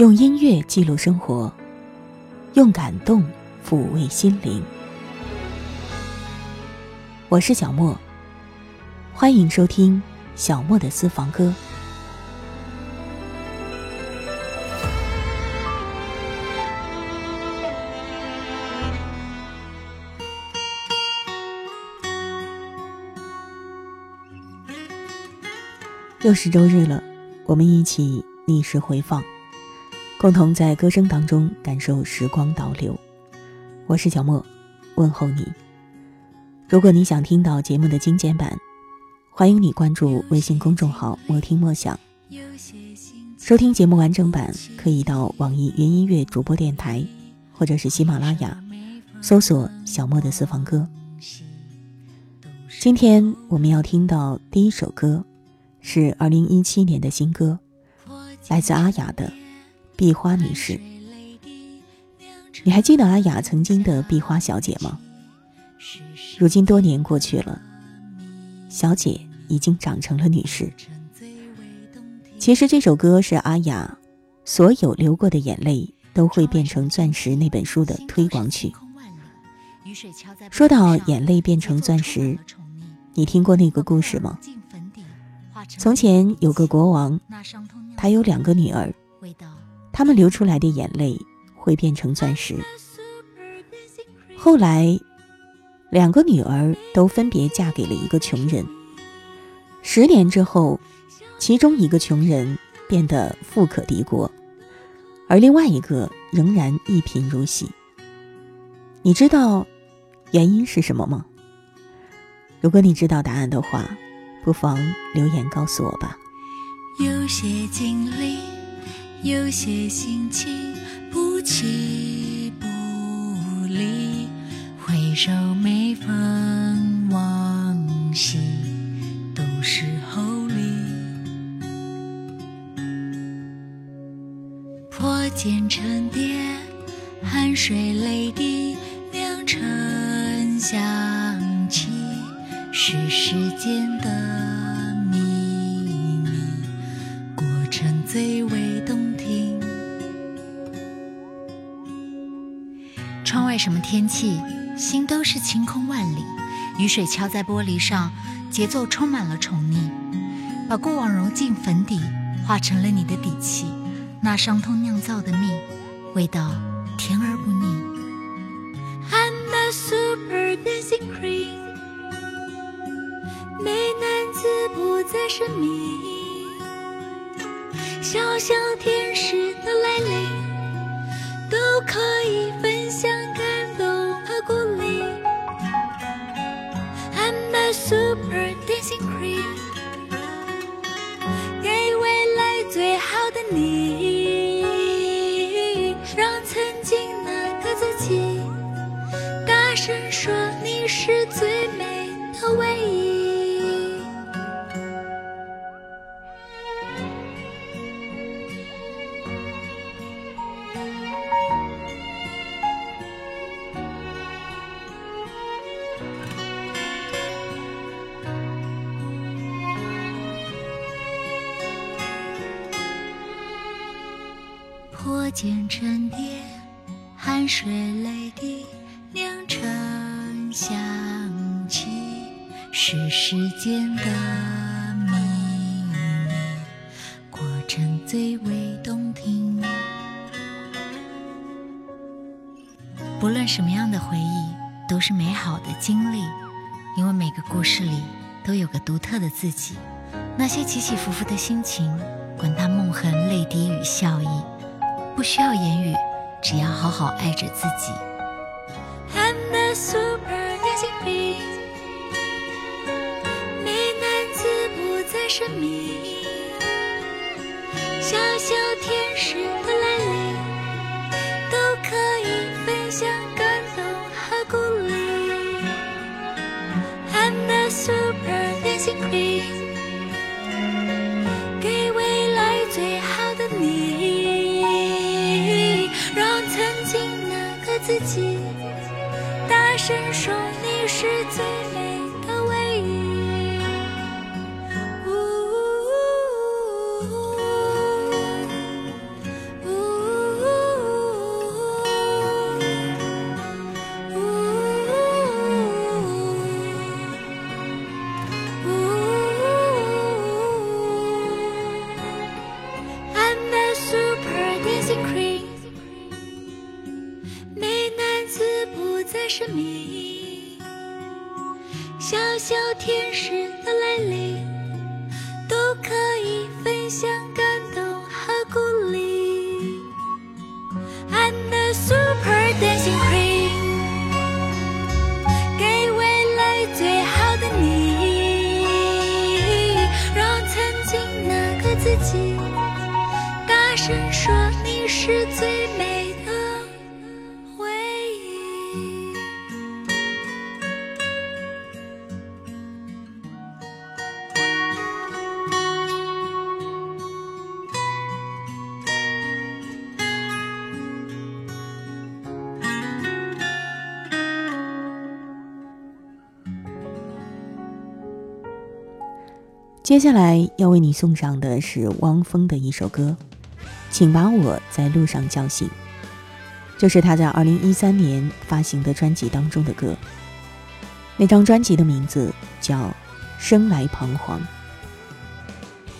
用音乐记录生活，用感动抚慰心灵。我是小莫，欢迎收听小莫的私房歌。又是周日了，我们一起逆时回放。共同在歌声当中感受时光倒流。我是小莫，问候你。如果你想听到节目的精简版，欢迎你关注微信公众号“莫听莫想”。收听节目完整版，可以到网易云音乐主播电台，或者是喜马拉雅，搜索“小莫的私房歌”。今天我们要听到第一首歌，是二零一七年的新歌，来自阿雅的。碧花女士，你还记得阿雅曾经的碧花小姐吗？如今多年过去了，小姐已经长成了女士。其实这首歌是阿雅《所有流过的眼泪都会变成钻石》那本书的推广曲。说到眼泪变成钻石，你听过那个故事吗？从前有个国王，他有两个女儿。他们流出来的眼泪会变成钻石。后来，两个女儿都分别嫁给了一个穷人。十年之后，其中一个穷人变得富可敌国，而另外一个仍然一贫如洗。你知道原因是什么吗？如果你知道答案的话，不妨留言告诉我吧。有些经历。有些心情不弃不离，回首每逢往昔都是厚礼。破茧成蝶，汗水泪滴酿成香气，是时间的什么天气，心都是晴空万里。雨水敲在玻璃上，节奏充满了宠溺，把过往揉进粉底，化成了你的底气。那伤痛酿造的蜜，味道甜而不腻。I'm the super dancing queen，美男子不再神秘，小小天使的来临，都可以破茧成蝶，汗水泪滴酿成香气，是世间的秘密，过程最为动听。不论什么样的回忆，都是美好的经历，因为每个故事里都有个独特的自己。那些起起伏伏的心情，滚烫梦痕、泪滴与笑意。不需要言语，只要好好爱着自己。自己。大声说，你是最接下来要为你送上的是汪峰的一首歌，请把我在路上叫醒。这是他在二零一三年发行的专辑当中的歌。那张专辑的名字叫《生来彷徨》。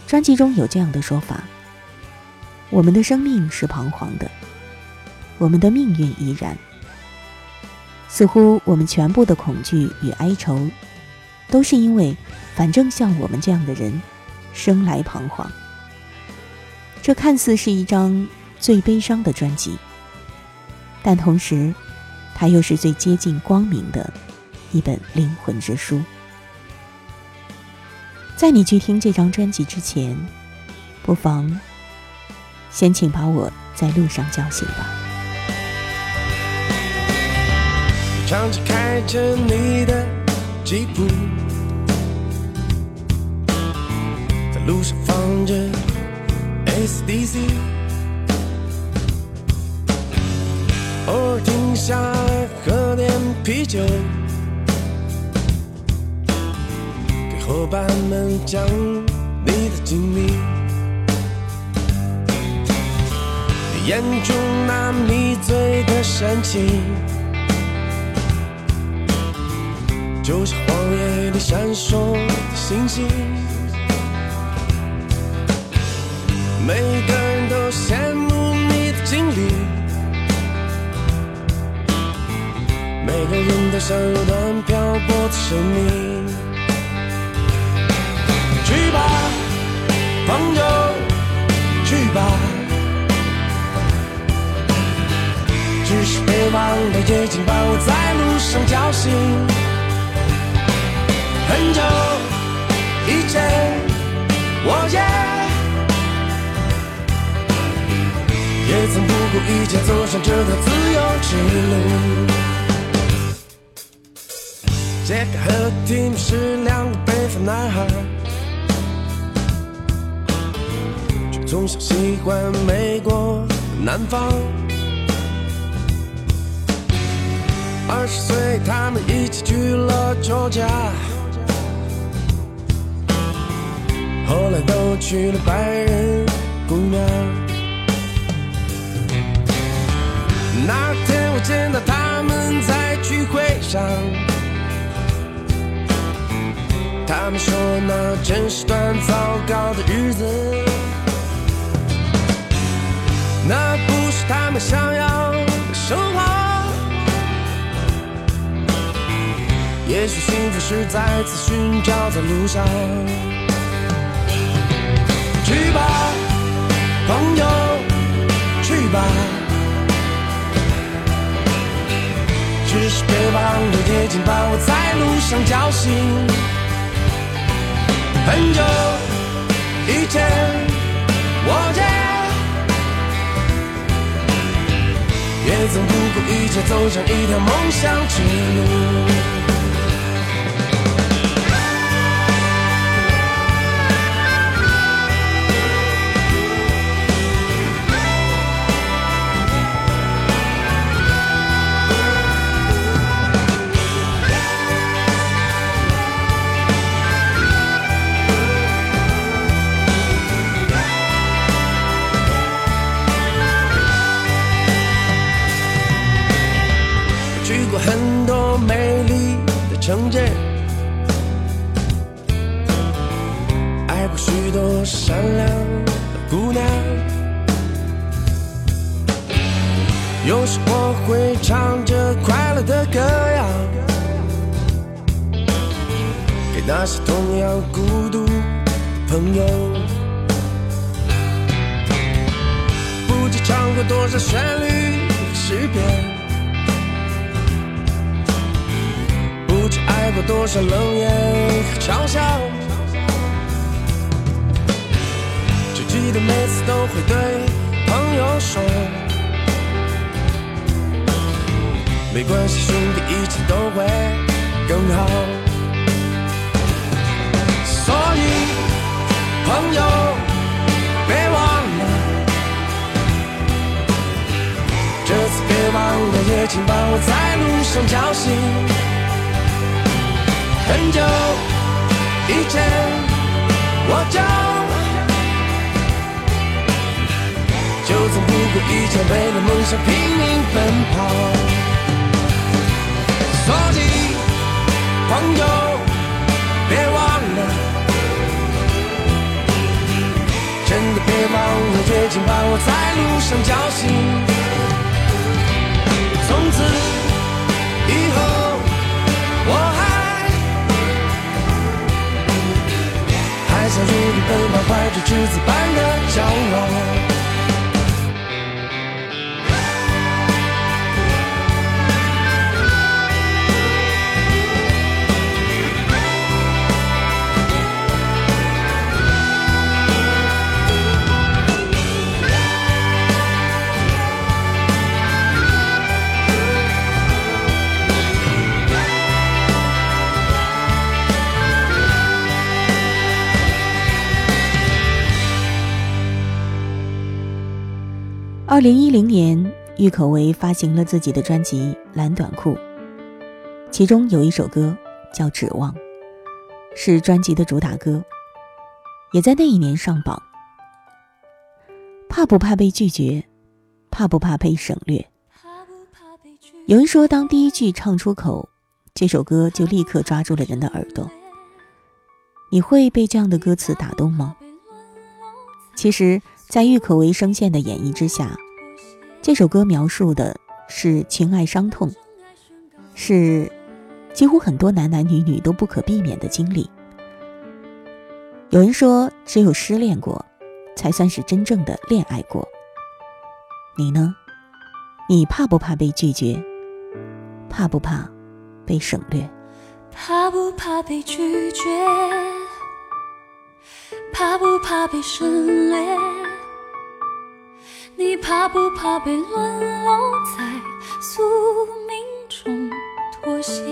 专辑中有这样的说法：我们的生命是彷徨的，我们的命运亦然。似乎我们全部的恐惧与哀愁，都是因为。反正像我们这样的人，生来彷徨。这看似是一张最悲伤的专辑，但同时，它又是最接近光明的一本灵魂之书。在你去听这张专辑之前，不妨先请把我在路上叫醒吧。你的吉普。路上放着 SDC，偶尔停下来喝点啤酒，给伙伴们讲你的经历。你眼中那迷醉的神情，就像荒野里闪烁的星星。每个人都羡慕你的经历，每个人都想有段漂泊的生命。去吧，朋友，去吧，只是北方的夜景把我在路上叫醒。很久以前，我也。也曾不顾一切走上这条自由之路。杰克和蒂姆是两个北方男孩，却从小喜欢美国南方。二十岁，他们一起去了旧家，后来都去了白人姑娘。那天我见到他们在聚会上，他们说那真是段糟糕的日子，那不是他们想要的生活。也许幸福是再次寻找在路上，去吧，朋友，去吧。只是北方的夜景把我在路上叫醒。很久以前，我也曾不顾一切走上一条梦想之路。城镇，爱过许多善良的姑娘，有时我会唱着快乐的歌谣，给那些同样孤独的朋友。不知唱过多少旋律和诗篇。爱过多少冷眼和嘲笑，只记得每次都会对朋友说，没关系，兄弟，一切都会更好。所以，朋友，别忘了，这次别忘了，也请帮我在路上叫醒。很久以前，我就。就曾不顾一切为了梦想拼命奔跑，所以朋友别忘了，真的别忘了，也请把我在路上叫醒。这赤子般的骄傲。二零一零年，郁可唯发行了自己的专辑《蓝短裤》，其中有一首歌叫《指望》，是专辑的主打歌，也在那一年上榜。怕不怕被拒绝？怕不怕被省略？有人说，当第一句唱出口，这首歌就立刻抓住了人的耳朵。你会被这样的歌词打动吗？其实。在郁可唯声线的演绎之下，这首歌描述的是情爱伤痛，是几乎很多男男女女都不可避免的经历。有人说，只有失恋过，才算是真正的恋爱过。你呢？你怕不怕被拒绝？怕不怕被省略？怕不怕被拒绝？怕不怕被省略？怕不怕被沦落在宿命中妥协？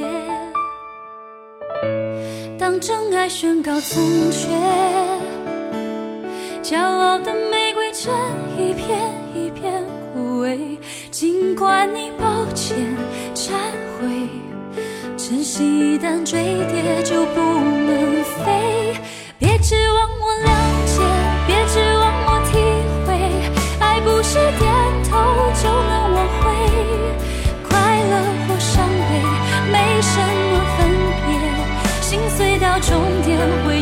当真爱宣告从缺，骄傲的玫瑰正一片一片枯萎。尽管你抱歉忏悔，真心一旦坠跌就不能飞。终点会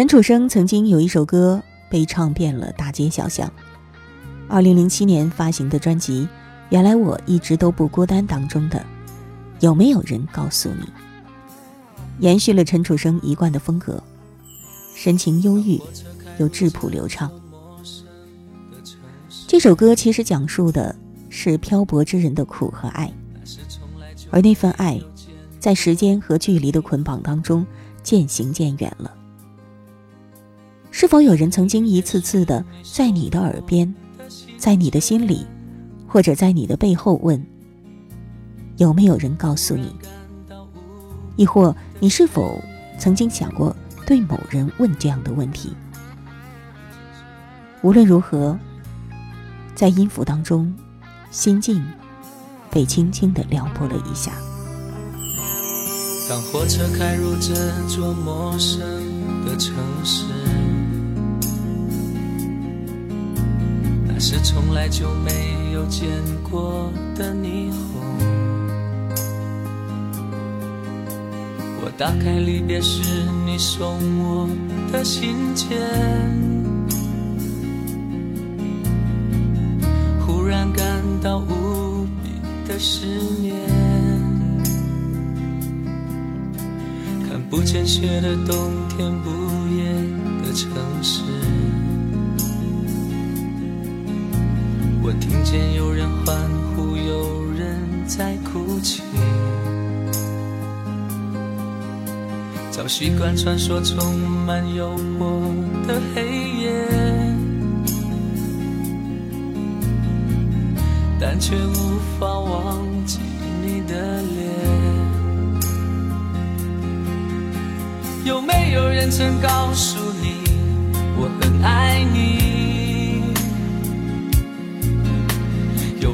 陈楚生曾经有一首歌被唱遍了大街小巷。二零零七年发行的专辑《原来我一直都不孤单》当中的，有没有人告诉你？延续了陈楚生一贯的风格，神情忧郁又质朴流畅。这首歌其实讲述的是漂泊之人的苦和爱，而那份爱，在时间和距离的捆绑当中渐行渐远了。是否有人曾经一次次的在你的耳边，在你的心里，或者在你的背后问：有没有人告诉你？亦或你是否曾经想过对某人问这样的问题？无论如何。在音符当中，心境被轻轻的撩拨了一下。当火车开入这座陌生的城市，是从来就没有见过的霓虹。我打开离别时你送我的信件。忽然感到无比的失眠，看不见雪的冬天，不夜的城市。听见有人欢呼，有人在哭泣。早习惯穿梭充满诱惑的黑夜。但却无法忘记你的脸。有没有人曾告诉你我很爱你？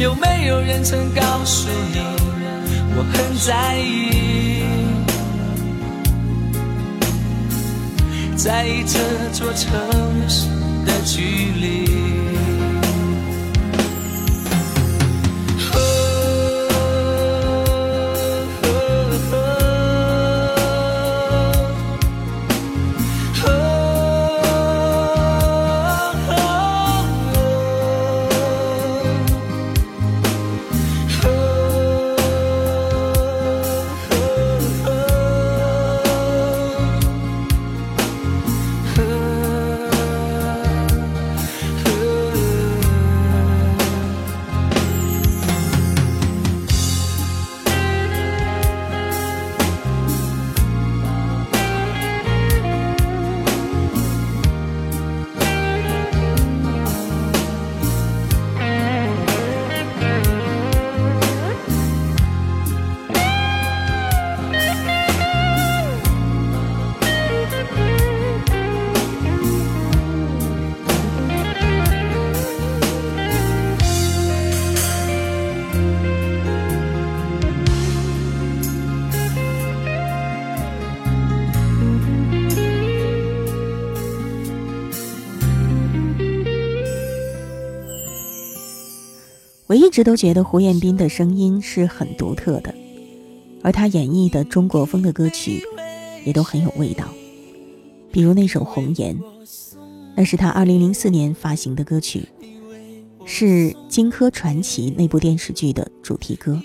有没有人曾告诉你我很在意？在意这座城市。的距离。我一直都觉得胡彦斌的声音是很独特的，而他演绎的中国风的歌曲也都很有味道。比如那首《红颜》，那是他2004年发行的歌曲，是《荆轲传奇》那部电视剧的主题歌。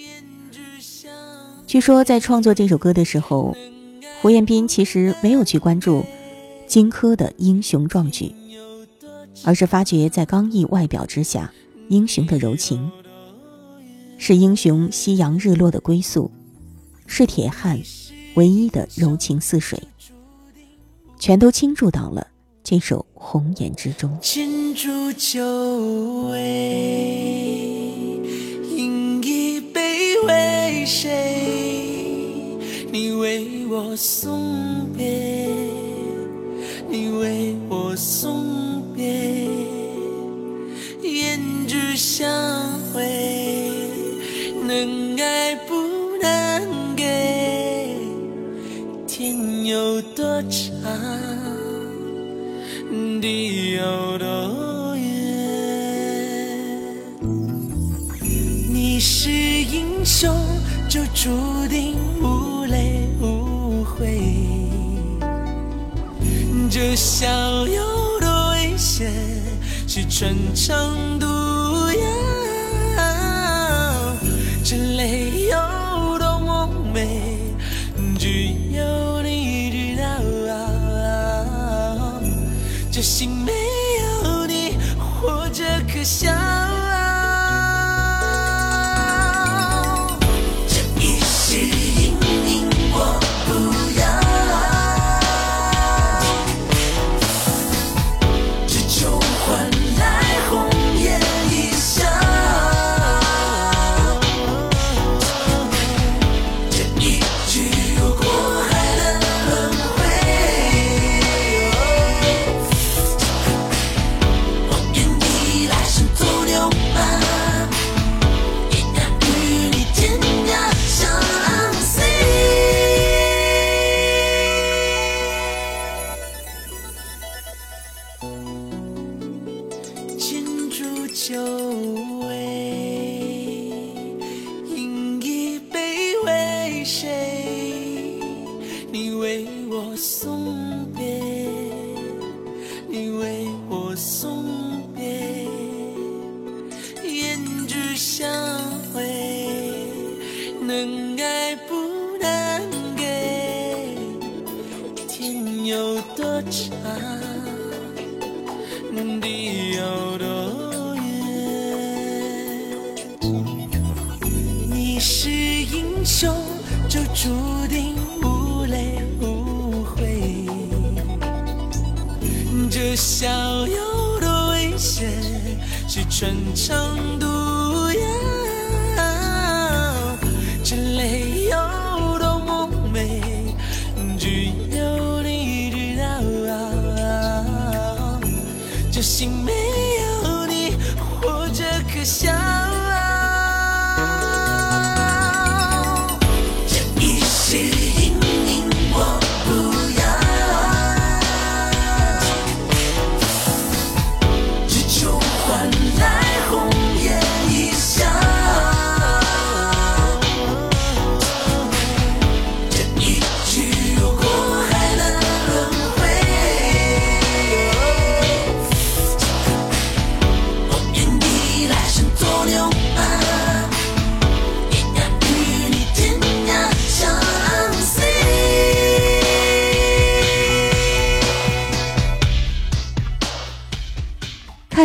据说在创作这首歌的时候，胡彦斌其实没有去关注荆轲的英雄壮举，而是发觉在刚毅外表之下。英雄的柔情，是英雄夕阳日落的归宿，是铁汉唯一的柔情似水，全都倾注到了这首《红颜》之中。倾注酒味，饮一杯为谁？你为我送别，你为我送相会，能爱不能给，天有多长，地有多远。你是英雄，就注定无泪无悔。这笑有多危险，是穿肠毒。着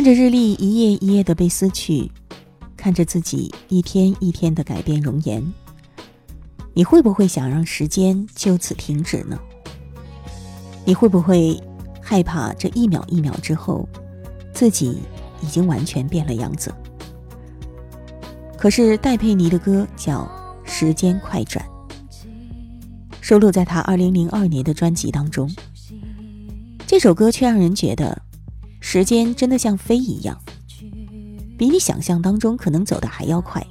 看着日历一页一页的被撕去，看着自己一天一天的改变容颜，你会不会想让时间就此停止呢？你会不会害怕这一秒一秒之后，自己已经完全变了样子？可是戴佩妮的歌叫《时间快转》，收录在她二零零二年的专辑当中。这首歌却让人觉得，时间真的像飞一样，比你想象当中可能走的还要快。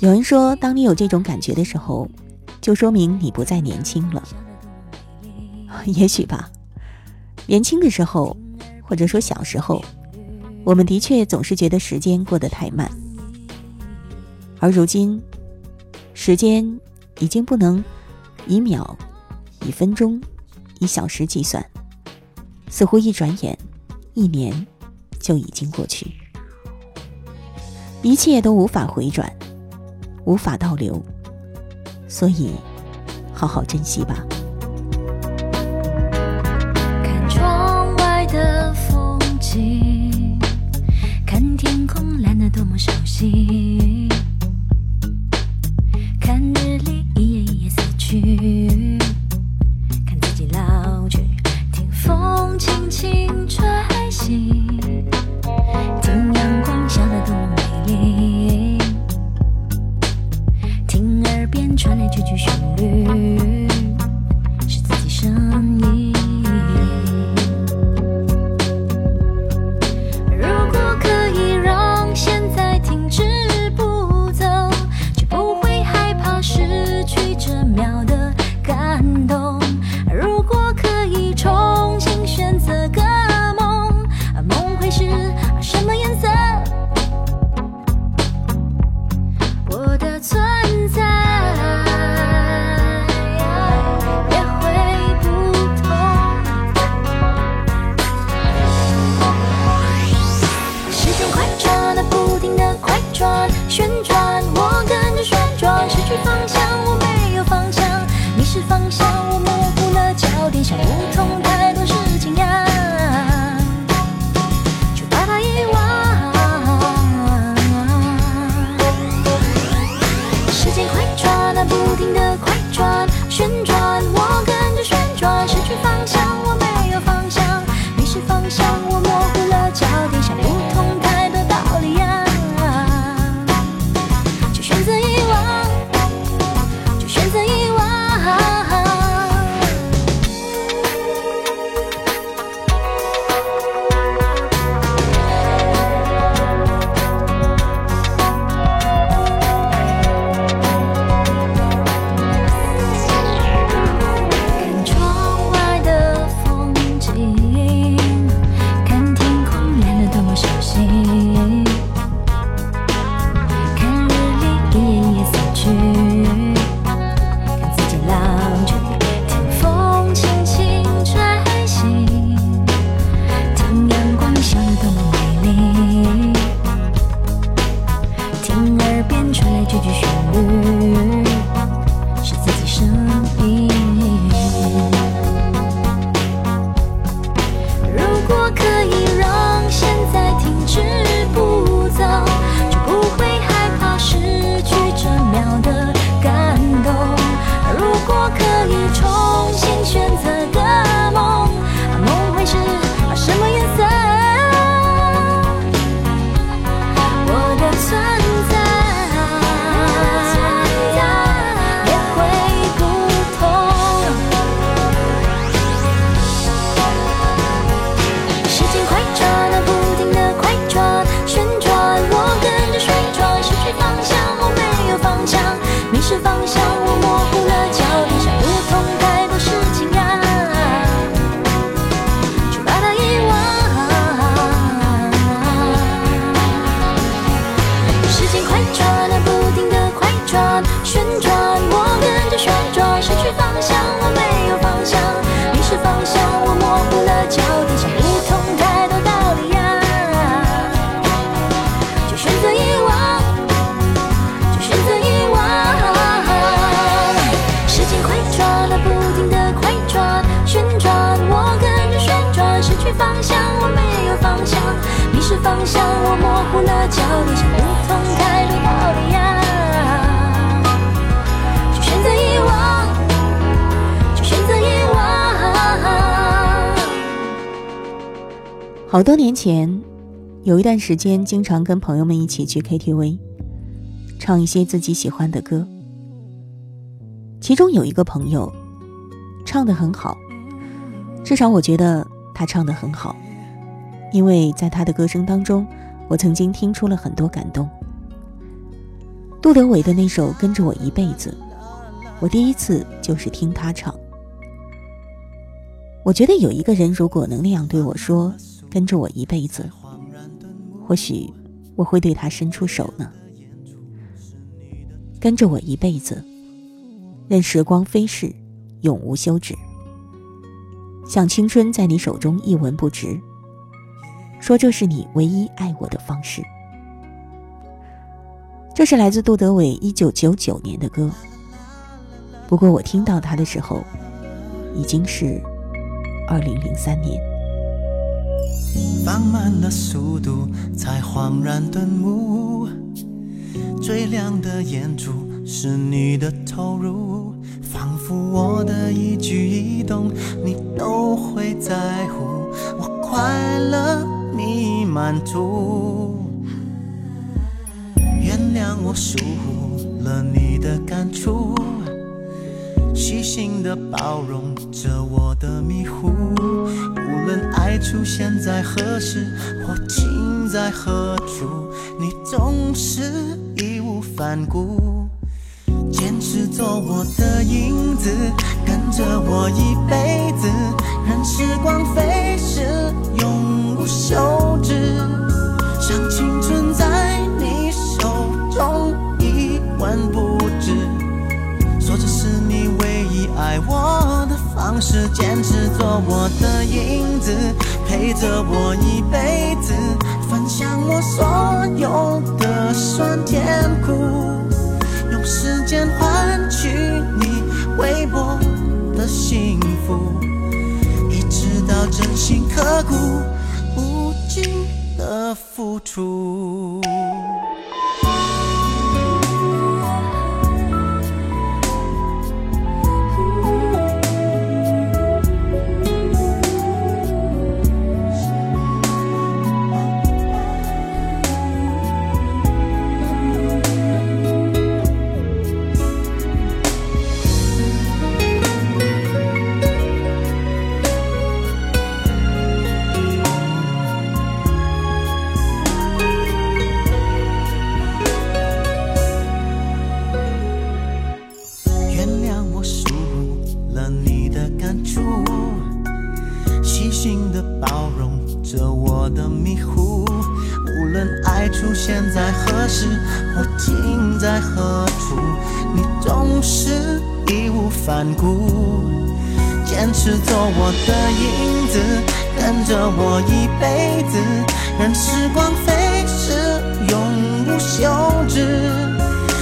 有人说，当你有这种感觉的时候，就说明你不再年轻了。也许吧，年轻的时候，或者说小时候，我们的确总是觉得时间过得太慢，而如今，时间已经不能以秒、以分钟。以小时计算，似乎一转眼，一年就已经过去，一切都无法回转，无法倒流，所以，好好珍惜吧。看窗外的风景，看天空蓝得多么熟悉，好多年前，有一段时间，经常跟朋友们一起去 KTV，唱一些自己喜欢的歌。其中有一个朋友，唱得很好，至少我觉得他唱得很好，因为在他的歌声当中，我曾经听出了很多感动。杜德伟的那首《跟着我一辈子》，我第一次就是听他唱。我觉得有一个人如果能那样对我说“跟着我一辈子”，或许我会对他伸出手呢。跟着我一辈子。任时光飞逝，永无休止。像青春在你手中一文不值。说这是你唯一爱我的方式。这是来自杜德伟一九九九年的歌。不过我听到他的时候，已经是二零零三年。放慢了速度，才恍然顿悟，最亮的眼珠。是你的投入，仿佛我的一举一动你都会在乎，我快乐你满足。原谅我疏忽了你的感触，细心的包容着我的迷糊。无论爱出现在何时或情在何处，你总是义无反顾。坚持做我的影子，跟着我一辈子，任时光飞逝，永无休止。像青是你唯一爱我的方式。坚持做我的影子，陪着我一辈子，分享我所有的酸甜苦。用时间换取你微薄的幸福，一直到真心刻骨，无尽的付出。现在何时，我停在何处，你总是义无反顾，坚持做我的影子，跟着我一辈子，任时光飞逝，永无休止，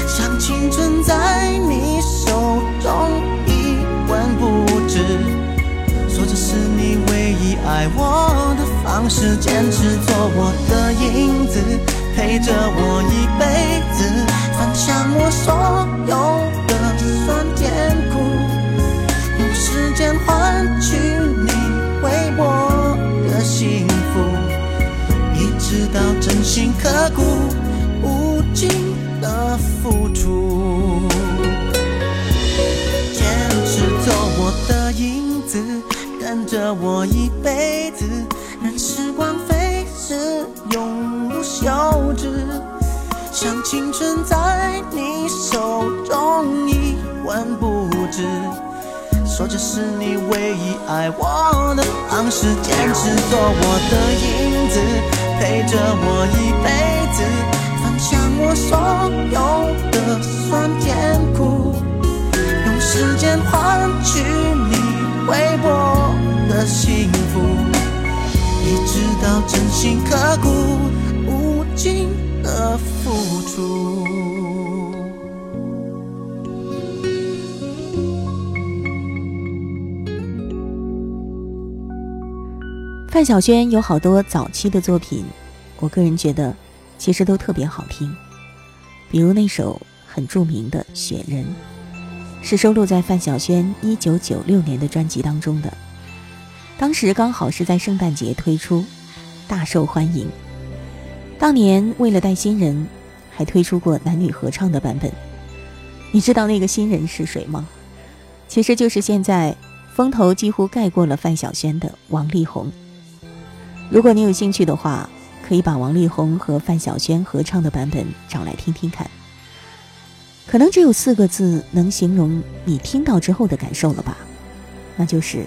像青春在你手中，一文不值。说这是你唯一爱我的方式，坚持做我的影子。陪着我一辈子，分享我所有的酸甜苦，用时间换取你为我的幸福，一直到真心刻骨，无尽的付出，坚持做我的影子。跟着我一辈子，任时光飞是，永无休止。像青春在你手中一文不值。说这是你唯一爱我的方式，坚持做我的影子，陪着我一辈子，分享我所有的酸甜苦，用时间换取你微薄。的幸福，你知道真心刻骨无尽的付出。范晓萱有好多早期的作品我个人觉得其实都特别好听比如那首很著名的雪人是收录在范晓萱一九九六年的专辑当中的。当时刚好是在圣诞节推出大受欢迎。当年为了带新人还推出过男女合唱的版本。你知道那个新人是谁吗？其实就是现在风头几乎盖过了范晓萱的王力宏。如果你有兴趣的话可以把王力宏和范晓萱合唱的版本找来听听看。可能只有四个字能形容你听到之后的感受了吧？那就是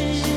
是。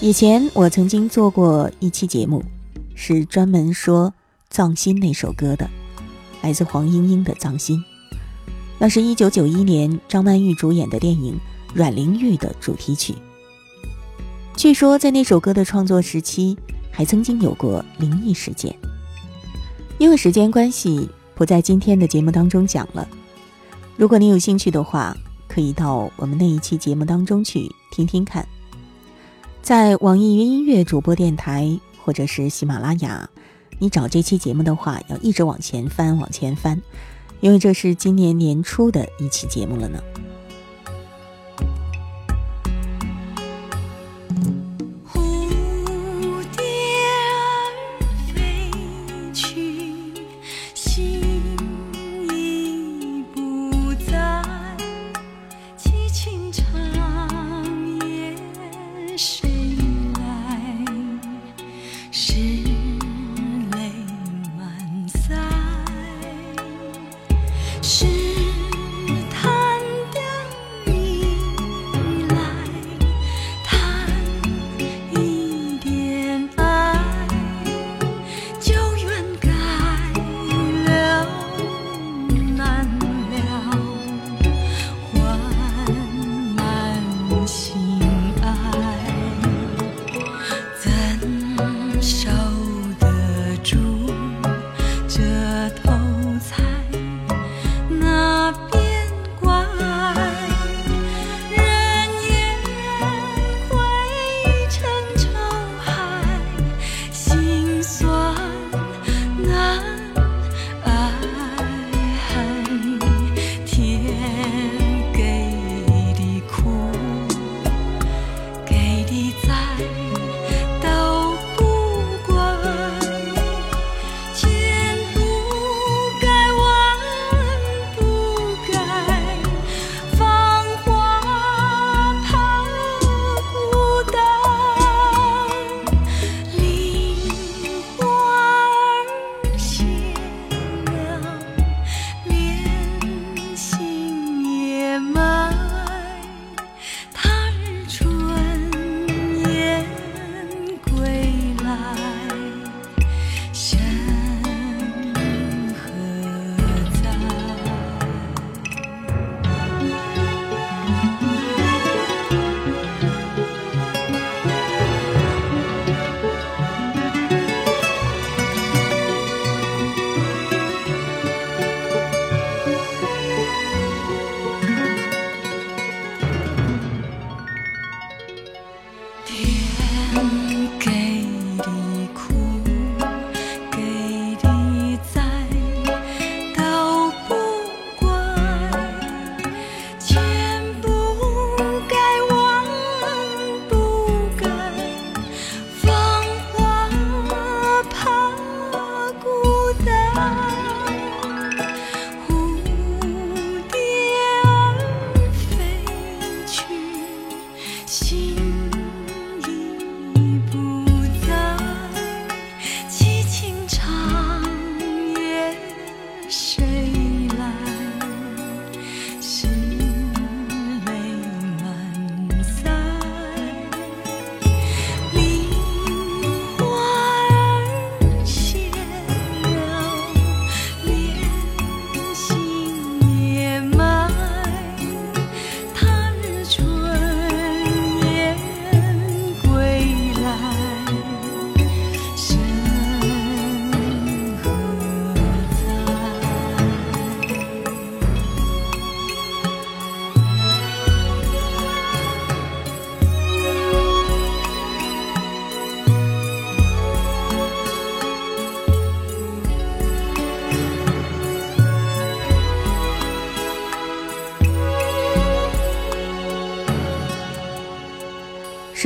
以前我曾经做过一期节目，是专门说《藏心》那首歌的，来自黄莺莺的《藏心》，那是一九九一年张曼玉主演的电影《阮玲玉》的主题曲。据说在那首歌的创作时期，还曾经有过灵异事件。因为时间关系，不在今天的节目当中讲了。如果你有兴趣的话，可以到我们那一期节目当中去听听看。在网易云音乐主播电台或者是喜马拉雅，你找这期节目的话，要一直往前翻，往前翻。因为这是今年年初的一期节目了呢。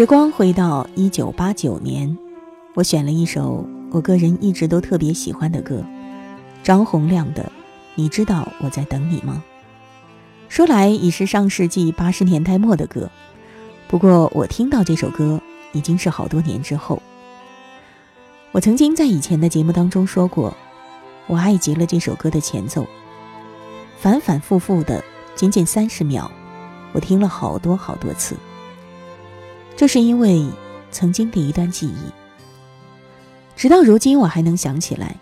时光回到一九八九年，我选了一首我个人一直都特别喜欢的歌，张洪亮的《你知道我在等你吗》。说来已是上世纪八十年代末的歌，不过我听到这首歌已经是好多年之后。我曾经在以前的节目当中说过，我爱极了这首歌的前奏，反反复复的仅仅三十秒，我听了好多好多次。这是因为曾经的一段记忆，直到如今我还能想起来，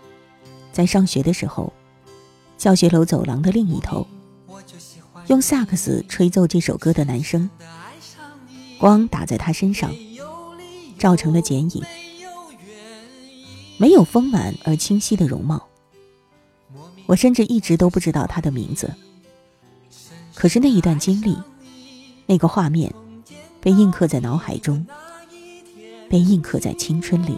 在上学的时候，教学楼走廊的另一头，用萨克斯吹奏这首歌的男生，光打在他身上，照成了剪影，没有丰满而清晰的容貌。我甚至一直都不知道他的名字。可是那一段经历，那个画面，被印刻在脑海中，被印刻在青春里。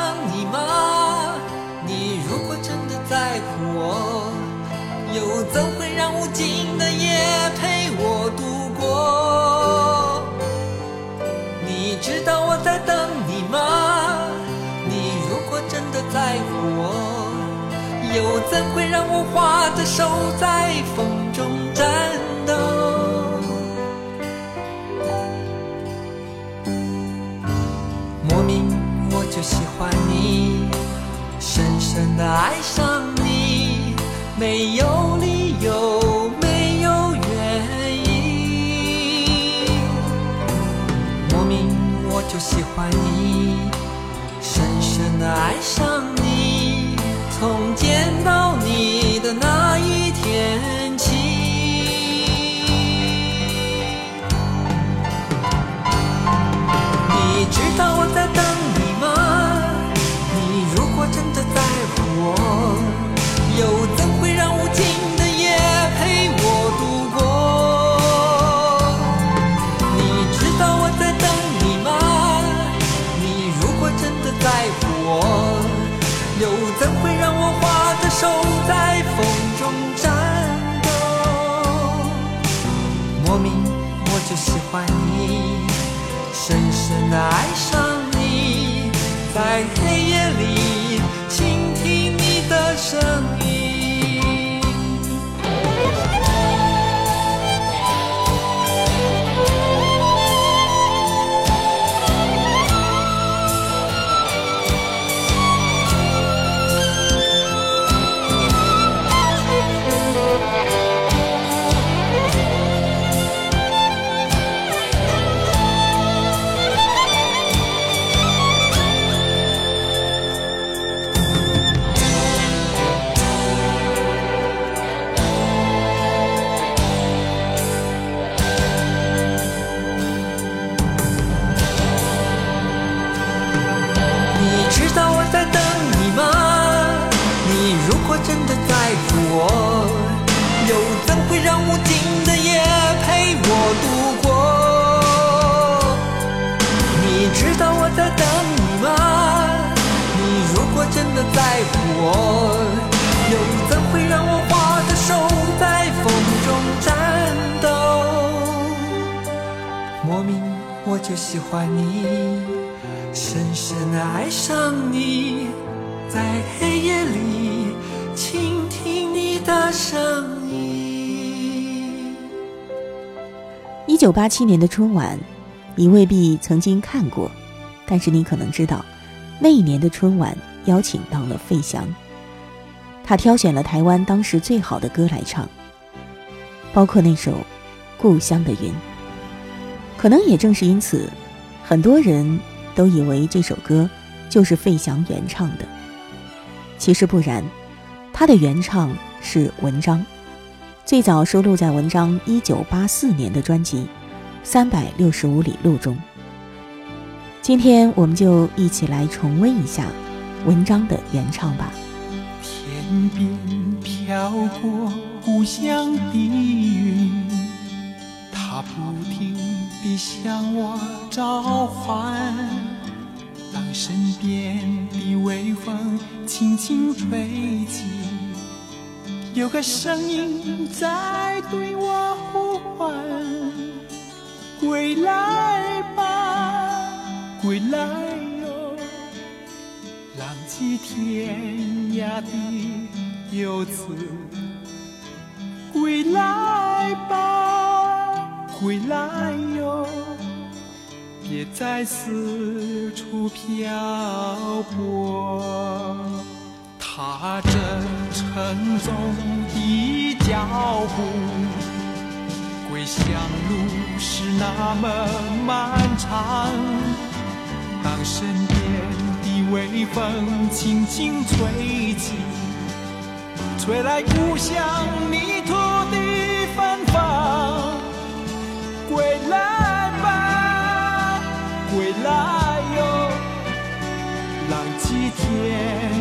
无花的手在风中颤抖？莫名我就喜欢你，深深的爱上你，没有理由，没有原因。莫名我就喜欢你，深深的爱上在在乎我，又怎会让我花的手在风中颤抖？莫名我就喜欢你，深深的爱上你，在黑夜里倾听你的声音。一九八七年的春晚，你未必曾经看过，但是你可能知道，那一年的春晚邀请到了费翔，他挑选了台湾当时最好的歌来唱，包括那首《故乡的云》。可能也正是因此，很多人都以为这首歌就是费翔原唱的。其实不然，他的原唱是文章，最早收录在文章一九八四年的专辑《三百六十五里路》中。今天我们就一起来重温一下文章的原唱吧。天边飘过故乡的云，它不停地向我召唤。当身边的微风轻轻吹起，有个声音在对我呼唤：归来吧，归来，天。涯的游子，归来吧，归来哟，别再四处漂泊。踏着沉重的脚步，归乡路是那么漫长。当身边。微风轻轻吹起，吹来故乡泥土的芬芳。归来吧，归来哟，浪迹天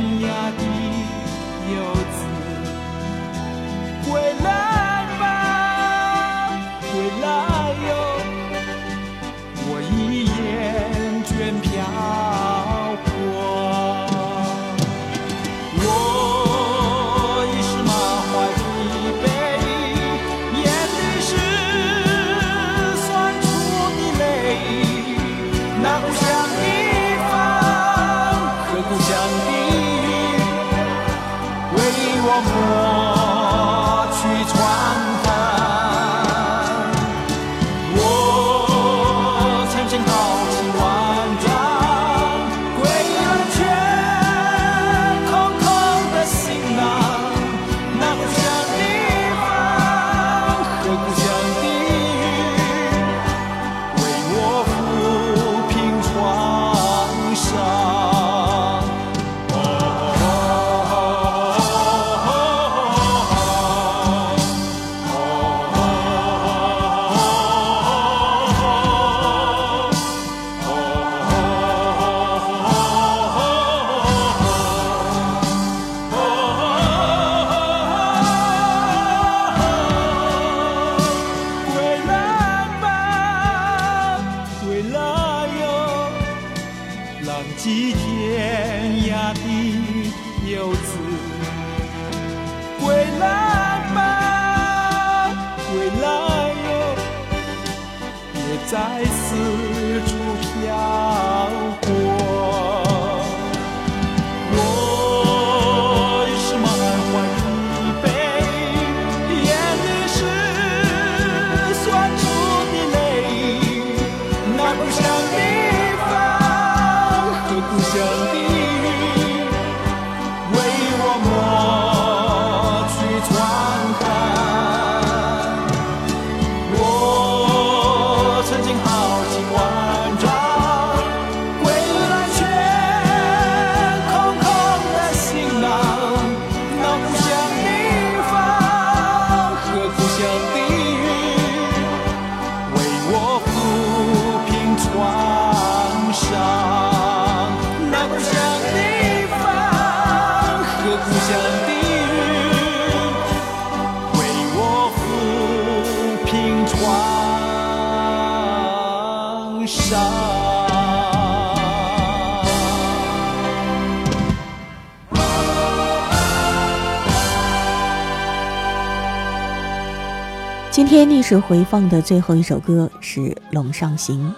天历史回放的最后一首歌是《陇上行》，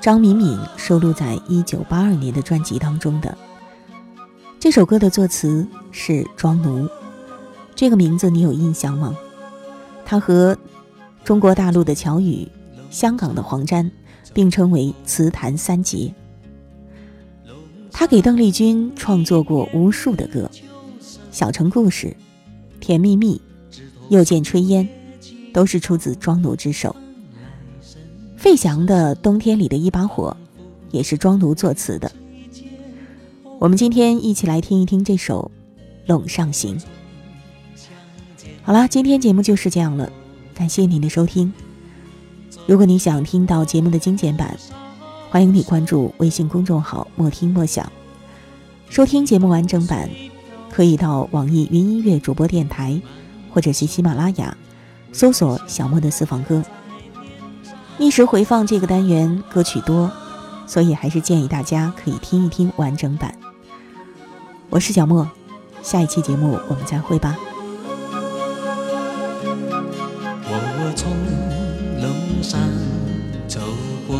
张敏敏收录在一九八二年的专辑当中的。这首歌的作词是庄奴，这个名字你有印象吗？他和中国大陆的乔羽、香港的黄沾并称为词坛三杰。他给邓丽君创作过无数的歌，《小城故事》《甜蜜蜜》《又见炊烟》。都是出自庄奴之手。费翔的《冬天里的一把火》也是庄奴作词的。我们今天一起来听一听这首《陇上行》。好了，今天节目就是这样了，感谢您的收听。如果你想听到节目的精简版，欢迎你关注微信公众号“莫听莫想”。收听节目完整版，可以到网易云音乐主播电台，或者是喜马拉雅，搜索“小莫的私房歌”。逆时回放这个单元歌曲多，所以还是建议大家可以听一听完整版。我是小莫，下一期节目我们再会吧。我从龙山走过，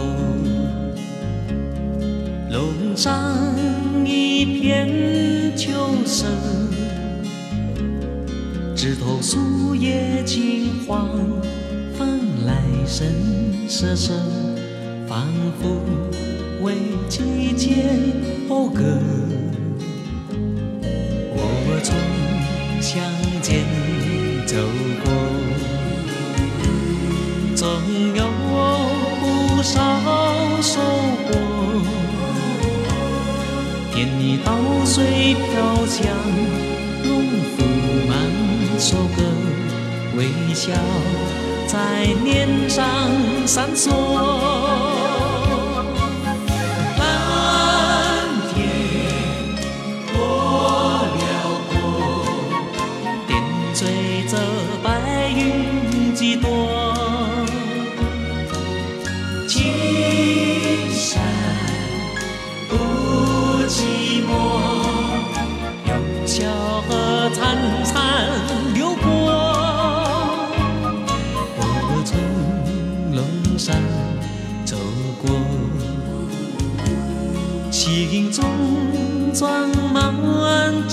龙上。一片树叶金黄，风来深色色，仿佛为季节讴歌。我从乡间走过，总有不少收获。见你稻穗飘香，首歌，微笑在脸上闪烁。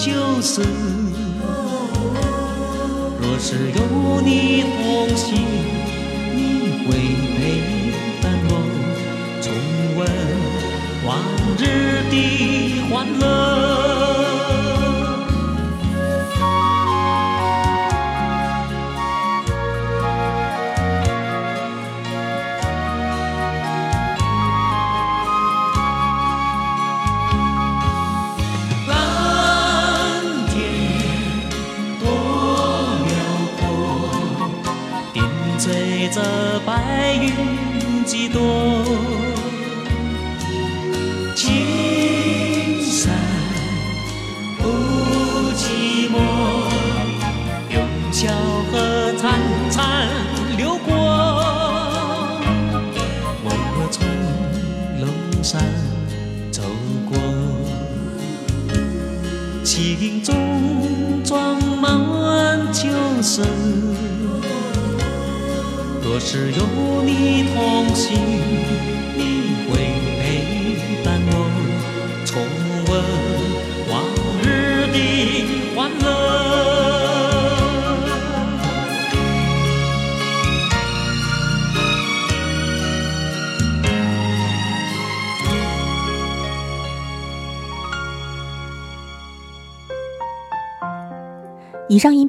就是，若是有你同行，你会陪伴我重温往日的欢乐。